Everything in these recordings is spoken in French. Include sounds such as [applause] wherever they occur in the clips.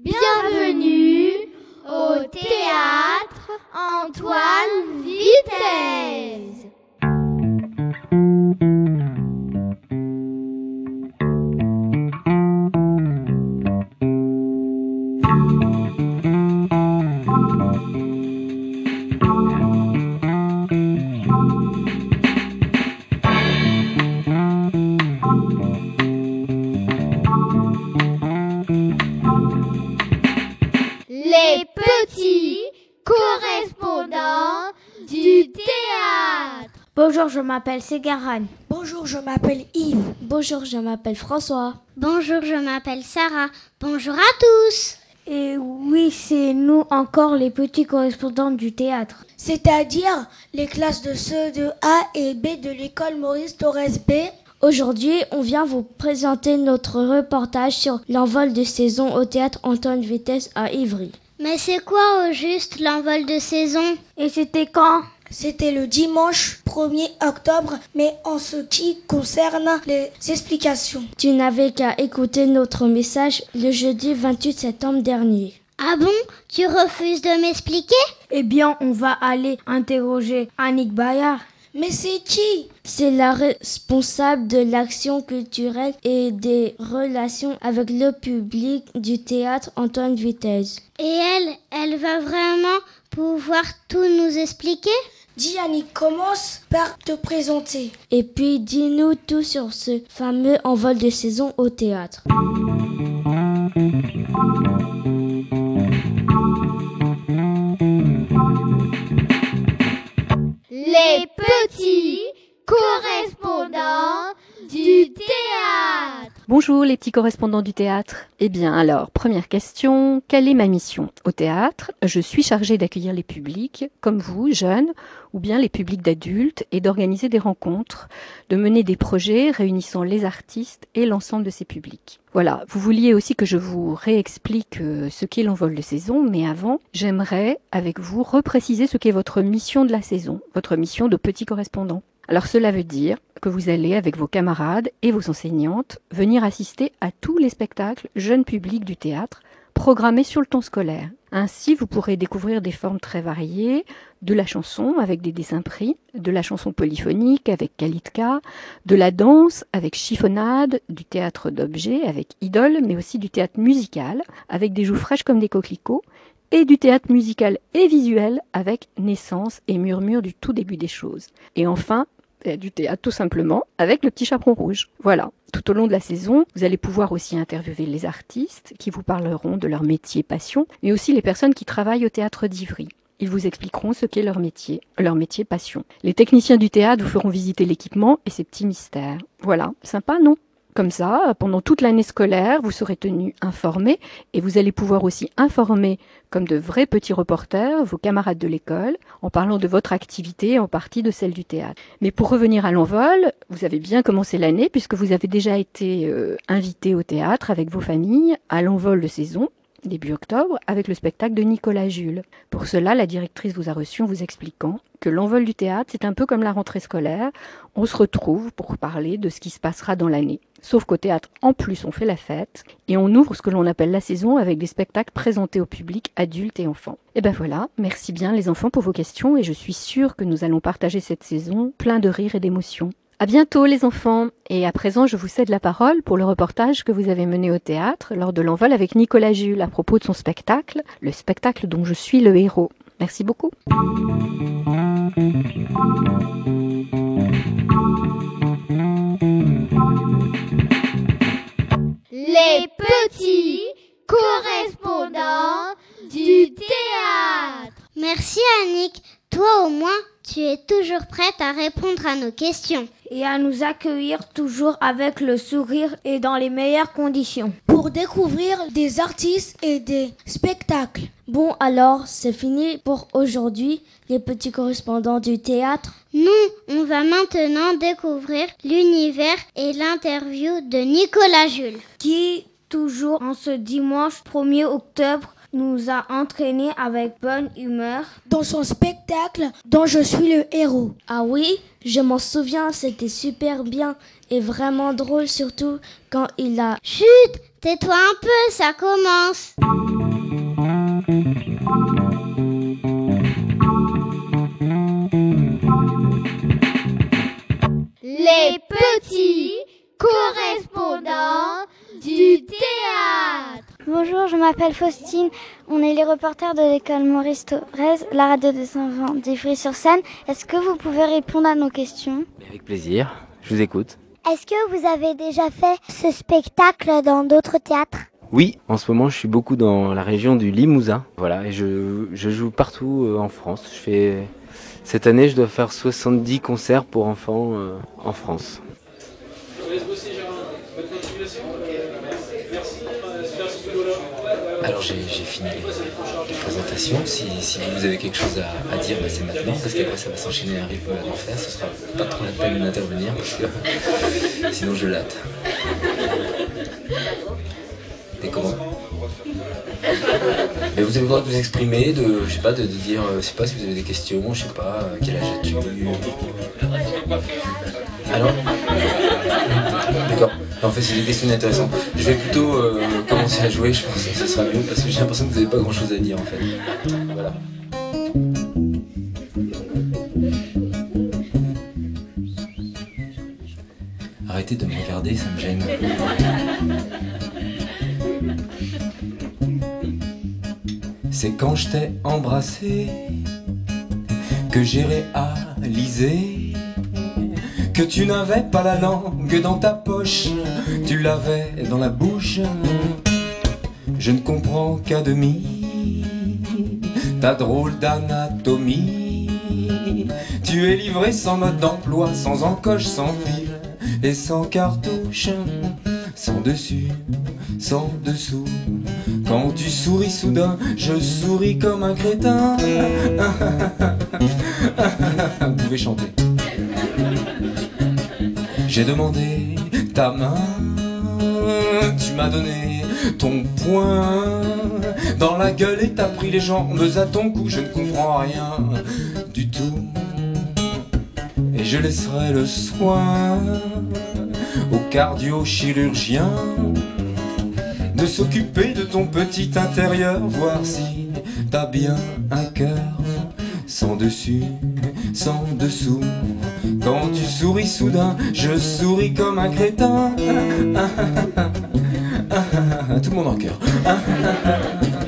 Bienvenue au théâtre Antoine Vitesse. Bonjour, je m'appelle Ségaran. Bonjour, je m'appelle Yves. Bonjour, je m'appelle François. Bonjour, je m'appelle Sarah. Bonjour à tous. Et oui, c'est nous encore les petits correspondants du théâtre. C'est-à-dire les classes de ceux de A et B de l'école Maurice Torres B. Aujourd'hui, on vient vous présenter notre reportage sur l'envol de saison au théâtre Antoine Vitesse à Ivry. Mais c'est quoi au juste l'envol de saison? Et c'était quand? C'était le dimanche 1er octobre, mais en ce qui concerne les explications. Tu n'avais qu'à écouter notre message le jeudi 28 septembre dernier. Ah bon? Tu refuses de m'expliquer? Eh bien, on va aller interroger Annick Bayard. Mais c'est qui? C'est la responsable de l'action culturelle et des relations avec le public du théâtre Antoine Vitesse. Et elle, elle va vraiment pouvoir tout nous expliquer? Dis Annie, commence par te présenter. Et puis dis-nous tout sur ce fameux envol de saison au théâtre. Bonjour les petits correspondants du théâtre. Eh bien alors, première question, quelle est ma mission Au théâtre, je suis chargée d'accueillir les publics, comme vous, jeunes, ou bien les publics d'adultes, et d'organiser des rencontres, de mener des projets réunissant les artistes et l'ensemble de ces publics. Voilà, vous vouliez aussi que je vous réexplique euh, ce qu'est l'envol de saison, mais avant, j'aimerais avec vous repréciser ce qu'est votre mission de la saison, votre mission de petit correspondant. Alors cela veut dire que vous allez, avec vos camarades et vos enseignantes, venir assister à tous les spectacles jeunes publics du théâtre programmés sur le temps scolaire. Ainsi, vous pourrez découvrir des formes très variées, de la chanson avec des dessins pris, de la chanson polyphonique avec Kalitka, de la danse avec chiffonnade, du théâtre d'objets avec idole, mais aussi du théâtre musical avec des joues fraîches comme des coquelicots, et du théâtre musical et visuel avec naissance et murmure du tout début des choses. Et enfin, du théâtre tout simplement avec le petit chaperon rouge. Voilà. Tout au long de la saison, vous allez pouvoir aussi interviewer les artistes qui vous parleront de leur métier passion, mais aussi les personnes qui travaillent au théâtre d'Ivry. Ils vous expliqueront ce qu'est leur métier, leur métier passion. Les techniciens du théâtre vous feront visiter l'équipement et ses petits mystères. Voilà, sympa, non? Comme ça, pendant toute l'année scolaire, vous serez tenus informés et vous allez pouvoir aussi informer, comme de vrais petits reporters, vos camarades de l'école, en parlant de votre activité, en partie de celle du théâtre. Mais pour revenir à l'envol, vous avez bien commencé l'année puisque vous avez déjà été euh, invité au théâtre avec vos familles à l'envol de saison début octobre, avec le spectacle de Nicolas Jules. Pour cela, la directrice vous a reçu en vous expliquant que l'envol du théâtre, c'est un peu comme la rentrée scolaire. On se retrouve pour parler de ce qui se passera dans l'année. Sauf qu'au théâtre, en plus, on fait la fête et on ouvre ce que l'on appelle la saison avec des spectacles présentés au public, adultes et enfants. Et ben voilà, merci bien les enfants pour vos questions et je suis sûre que nous allons partager cette saison plein de rires et d'émotions. À bientôt les enfants. Et à présent, je vous cède la parole pour le reportage que vous avez mené au théâtre lors de l'envol avec Nicolas Jules à propos de son spectacle, le spectacle dont je suis le héros. Merci beaucoup. Les petits correspondants du théâtre. Merci Annick. Toi au moins, tu es toujours prête à répondre à nos questions. Et à nous accueillir toujours avec le sourire et dans les meilleures conditions. Pour découvrir des artistes et des spectacles. Bon alors, c'est fini pour aujourd'hui, les petits correspondants du théâtre. Nous, on va maintenant découvrir l'univers et l'interview de Nicolas Jules. Qui, toujours en ce dimanche 1er octobre, nous a entraînés avec bonne humeur. Dans son spectacle dont je suis le héros. Ah oui, je m'en souviens, c'était super bien et vraiment drôle surtout quand il a... Chut, tais-toi un peu, ça commence. M'appelle Faustine. On est les reporters de l'école Maurice Thorez, la radio de Saint-Jean d'Ivry-sur-Seine. Est-ce que vous pouvez répondre à nos questions? Avec plaisir, je vous écoute. Est-ce que vous avez déjà fait ce spectacle dans d'autres théâtres? Oui, en ce moment je suis beaucoup dans la région du Limousin. Voilà, et je, je joue partout euh, en France. Je fais cette année je dois faire 70 concerts pour enfants euh, en France. Alors j'ai fini les, présentations. Si, vous avez quelque chose à, dire, bah, c'est maintenant, parce qu'après ça va s'enchaîner à un rythme d'enfer. Ce sera pas trop la peine d'intervenir, parce que [laughs] sinon je latte. Et comment Mais vous avez le droit de vous exprimer, de, je sais pas, de, dire, euh, je sais pas si vous avez des questions, je sais pas, euh, quel âge as-tu? Alors. En fait, c'est des questions intéressantes. Je vais plutôt euh, commencer à jouer, je pense que ce sera mieux, parce que j'ai l'impression que vous n'avez pas grand-chose à dire, en fait. Voilà. Arrêtez de me regarder, ça me gêne. C'est quand je t'ai embrassé que j'ai réalisé que tu n'avais pas la langue dans ta poche, tu l'avais dans la bouche. Je ne comprends qu'à demi ta drôle d'anatomie. Tu es livré sans mode d'emploi, sans encoche, sans fil et sans cartouche, sans dessus, sans dessous. Quand tu souris soudain, je souris comme un crétin. Vous pouvez chanter. J'ai demandé ta main, tu m'as donné ton poing dans la gueule et t'as pris les jambes à ton cou. Je ne comprends rien du tout. Et je laisserai le soin au cardio-chirurgien de s'occuper de ton petit intérieur, voir si t'as bien un cœur sans dessus, sans dessous. Quand tu souris soudain, je souris comme un crétin. [laughs] Tout le monde en cœur. [laughs]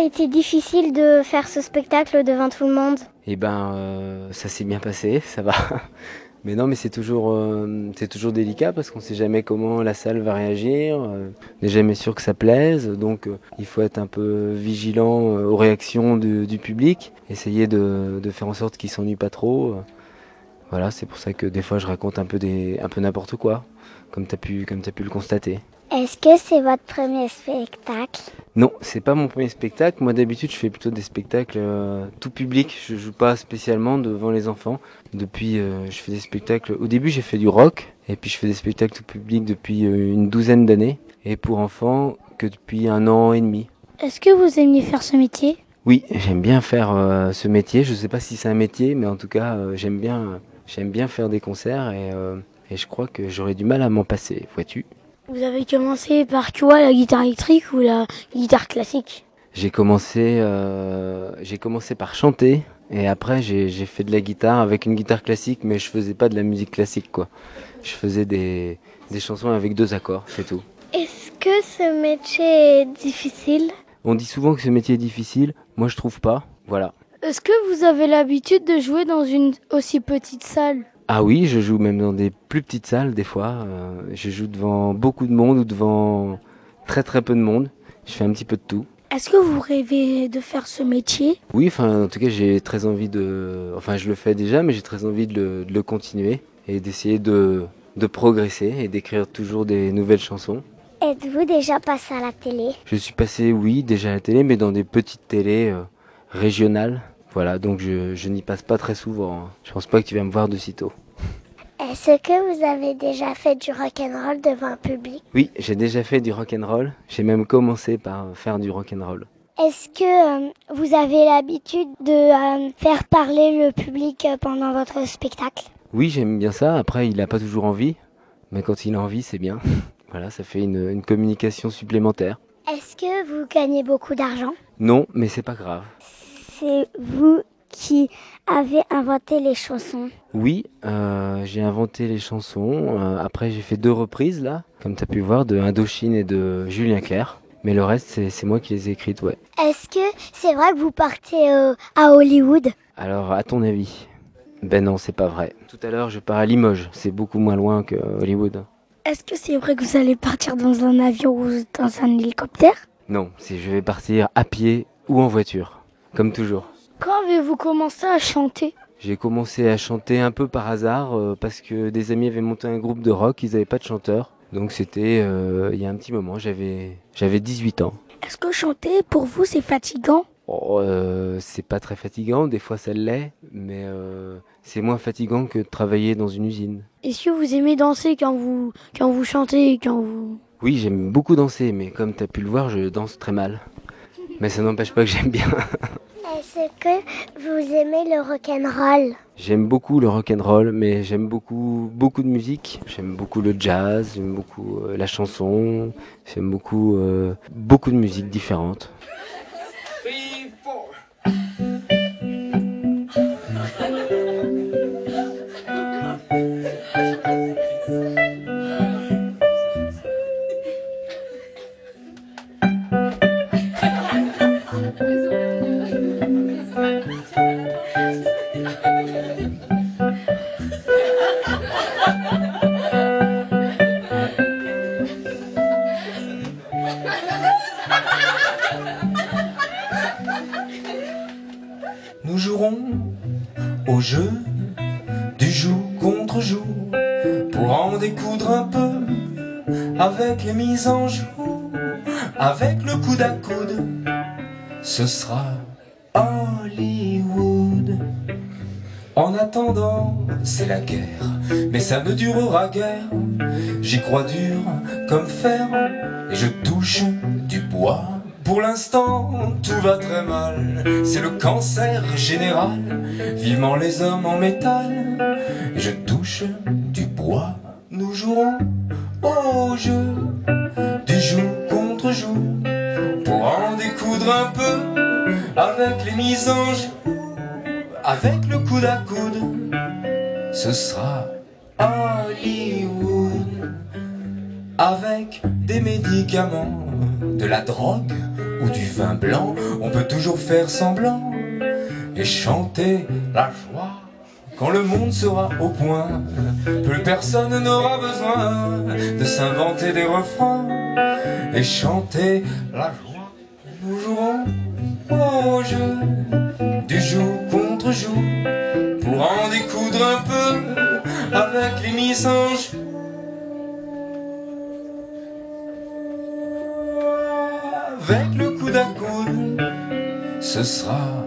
a été difficile de faire ce spectacle devant tout le monde? Eh ben, euh, ça s'est bien passé, ça va. [laughs] Mais non, mais c'est toujours, euh, c'est toujours délicat parce qu'on sait jamais comment la salle va réagir. euh, on n'est jamais sûr que ça plaise, donc il faut être un peu vigilant aux réactions du, public, essayer de, faire en sorte qu'il s'ennuie pas trop. Voilà, c'est pour ça que des fois je raconte un peu des, un peu n'importe quoi, comme t'as pu, comme t'as pu le constater. Est-ce que c'est votre premier spectacle? Non, c'est pas mon premier spectacle. Moi d'habitude je fais plutôt des spectacles euh, tout public. Je joue pas spécialement devant les enfants. Depuis, euh, je fais des spectacles. Au début j'ai fait du rock et puis je fais des spectacles tout public depuis euh, une douzaine d'années et pour enfants que depuis un an et demi. Est-ce que vous aimiez faire ce métier? Oui, j'aime bien faire euh, ce métier. Je sais pas si c'est un métier, mais en tout cas euh, j'aime bien, j'aime bien faire des concerts et, euh, et je crois que j'aurais du mal à m'en passer. Vois-tu Vous avez commencé par quoi, la guitare électrique ou la guitare classique J'ai commencé, euh, j'ai commencé par chanter et après j'ai j'ai fait de la guitare avec une guitare classique, mais je faisais pas de la musique classique quoi. Je faisais des, des chansons avec deux accords, c'est tout. Est-ce que ce métier est difficile On dit souvent que ce métier est difficile, moi je trouve pas. Voilà. Est-ce que vous avez l'habitude de jouer dans une aussi petite salle Ah oui, je joue même dans des plus petites salles des fois. Euh, je joue devant beaucoup de monde ou devant très très peu de monde. Je fais un petit peu de tout. Est-ce que vous rêvez de faire ce métier? Oui, enfin, en tout cas, j'ai très envie de. Enfin, je le fais déjà, mais j'ai très envie de le, de le continuer et d'essayer de, de progresser et d'écrire toujours des nouvelles chansons. Êtes-vous déjà passé à la télé? Je suis passé, oui, déjà à la télé, mais dans des petites télés euh, régionales. Voilà, donc je, je n'y passe pas très souvent. hein. Je pense pas que tu vas me voir de sitôt. Est-ce que vous avez déjà fait du rock'n'roll devant un public? Oui, j'ai déjà fait du rock and roll. J'ai même commencé par faire du rock and roll. Est-ce que euh, vous avez l'habitude de euh, faire parler le public euh, pendant votre spectacle? Oui, j'aime bien ça. Après, il n'a pas toujours envie, mais quand il a envie, c'est bien. [laughs] Voilà, ça fait une, une communication supplémentaire. Est-ce que vous gagnez beaucoup d'argent? Non, mais c'est pas grave. C'est vous qui avez inventé les chansons Oui, euh, j'ai inventé les chansons. Euh, après, j'ai fait deux reprises là, comme tu as pu voir, de Indochine et de Julien Clerc. Mais le reste, c'est, moi qui les ai écrites, ouais. Est-ce que c'est vrai que vous partez euh, à Hollywood? Alors, à ton avis? Ben non, c'est pas vrai. Tout à l'heure, je pars à Limoges. C'est beaucoup moins loin que Hollywood. Est-ce que c'est vrai que vous allez partir dans un avion ou dans un hélicoptère? Non, je vais partir à pied ou en voiture, comme toujours. Quand avez-vous commencé à chanter? J'ai commencé à chanter un peu par hasard euh, parce que des amis avaient monté un groupe de rock, ils n'avaient pas de chanteur. Donc c'était euh, il y a un petit moment, j'avais j'avais 18 ans. Est-ce que chanter pour vous c'est fatigant? Oh, euh, c'est pas très fatigant, des fois ça l'est, mais c'est moins fatigant que de travailler dans une usine. Est-ce que vous aimez danser quand vous quand vous chantez quand vous Oui, j'aime beaucoup danser, mais comme tu as pu le voir, je danse très mal. Mais ça n'empêche pas que j'aime bien. [laughs] Est-ce que vous aimez le rock'n'roll? J'aime beaucoup le rock and roll, mais j'aime beaucoup beaucoup de musique. J'aime beaucoup le jazz, j'aime beaucoup euh, la chanson, j'aime beaucoup euh, beaucoup de musiques différentes. Nous jouerons au jeu du jour contre jour pour en découdre un peu avec les mises en joue, avec le à coude. Ce sera Hollywood. En attendant, c'est la guerre, mais ça ne durera guère. J'y crois dur comme fer et je touche du bois. Pour l'instant, tout va très mal. C'est le cancer général. Vivement les hommes en métal. Et je touche du bois. Nous jouerons au jeu avec le coude à coude. Ce sera Hollywood. Avec des médicaments, de la drogue ou du vin blanc, on peut toujours faire semblant et chanter la joie. Quand le monde sera au point, plus personne n'aura besoin de s'inventer des refrains et chanter la joie. Nous jouerons du jour contre jour pour en découdre un peu avec les joue. avec le coude à coude, ce sera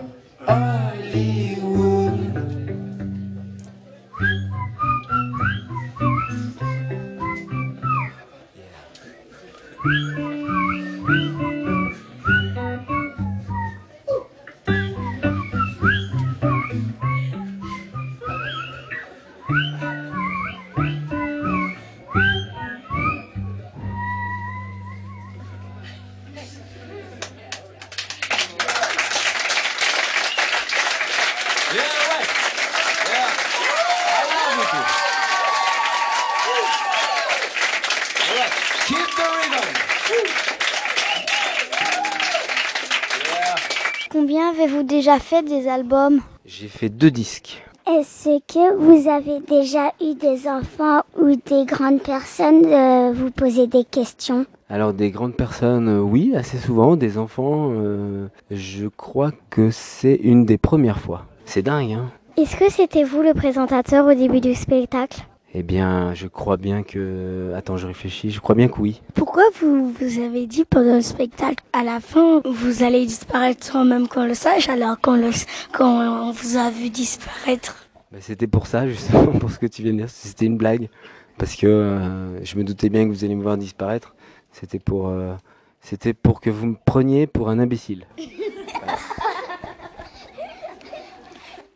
Combien avez-vous déjà fait des albums? J'ai fait deux disques. Est-ce que vous avez déjà eu des enfants ou des grandes personnes de vous poser des questions? Alors des grandes personnes, euh, oui, assez souvent. Des enfants, euh, je crois que c'est une des premières fois. C'est dingue, hein Est-ce que c'était vous le présentateur au début du spectacle? Eh bien, je crois bien que... Attends, je réfléchis. Je crois bien que oui. Pourquoi vous vous avez dit pendant le spectacle à la fin vous allez disparaître sans même qu'on le sache alors qu'on le quand on vous a vu disparaître? Bah, c'était pour ça, justement, [laughs] pour ce que tu viens de dire. C'était une blague. Parce que euh, je me doutais bien que vous alliez me voir disparaître. C'était pour, euh, c'était pour que vous me preniez pour un imbécile. [laughs]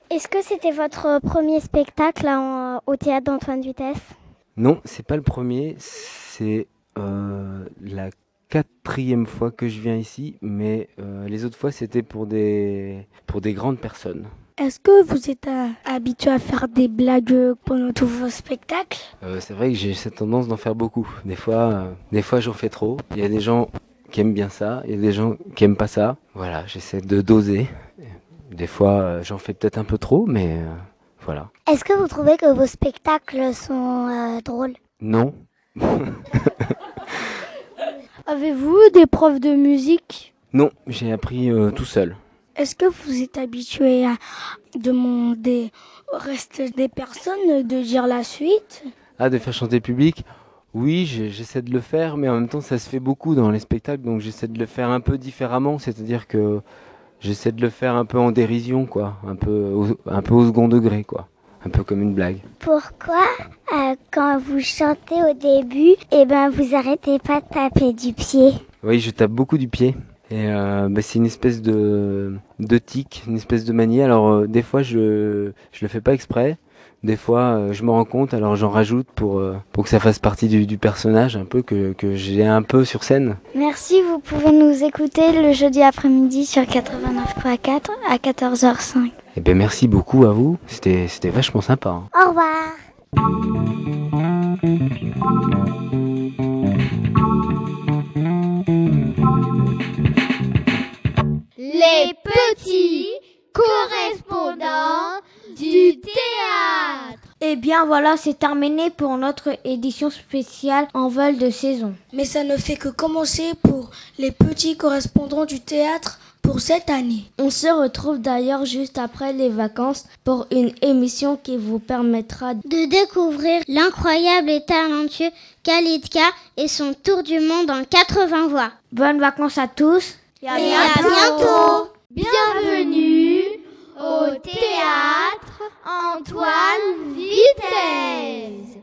Est-ce que c'était votre premier spectacle en- au théâtre d'Antoine Vitesse Non, c'est pas le premier. C'est euh, la quatrième fois que je viens ici, mais euh, les autres fois c'était pour des, pour des grandes personnes. Est-ce que vous êtes euh, habitué à faire des blagues pendant tous vos spectacles? Euh, c'est vrai que j'ai cette tendance d'en faire beaucoup. Des fois, euh, des fois j'en fais trop. Il y a des gens qui aiment bien ça, il y a des gens qui aiment pas ça. Voilà, j'essaie de doser. Des fois, euh, j'en fais peut-être un peu trop, mais euh, voilà. Est-ce que vous trouvez que vos spectacles sont euh, drôles? Non, [laughs] Avez-vous des profs de musique? Non, j'ai appris euh, tout seul. Est-ce que vous êtes habitué à demander au reste des personnes de dire la suite? Ah, de faire chanter public? Oui, j'essaie de le faire, mais en même temps, ça se fait beaucoup dans les spectacles, donc j'essaie de le faire un peu différemment, c'est-à-dire que j'essaie de le faire un peu en dérision, quoi, un peu au, un peu au second degré, quoi, un peu comme une blague. Pourquoi, euh, quand vous chantez au début, eh ben, vous arrêtez pas de taper du pied? Oui, je tape beaucoup du pied. Et euh, bah, c'est une espèce de, de tic, une espèce de manie. Alors euh, des fois je je le fais pas exprès, des fois euh, je me rends compte, alors j'en rajoute pour euh, pour que ça fasse partie du, du personnage un peu que que j'ai un peu sur scène. Merci, vous pouvez nous écouter le jeudi après-midi sur 89.4 à 14h05. Eh ben merci beaucoup à vous, c'était c'était vachement sympa. hein. Au revoir. Les petits correspondants du théâtre. Eh bien voilà, c'est terminé pour notre édition spéciale en vol de saison. Mais ça ne fait que commencer pour les petits correspondants du théâtre pour cette année. On se retrouve d'ailleurs juste après les vacances pour une émission qui vous permettra De découvrir l'incroyable et talentueux Kalitka et son tour du monde en 80 voix. bonnes vacances à tous. Et à bientôt Bienvenue au théâtre Antoine Vitesse.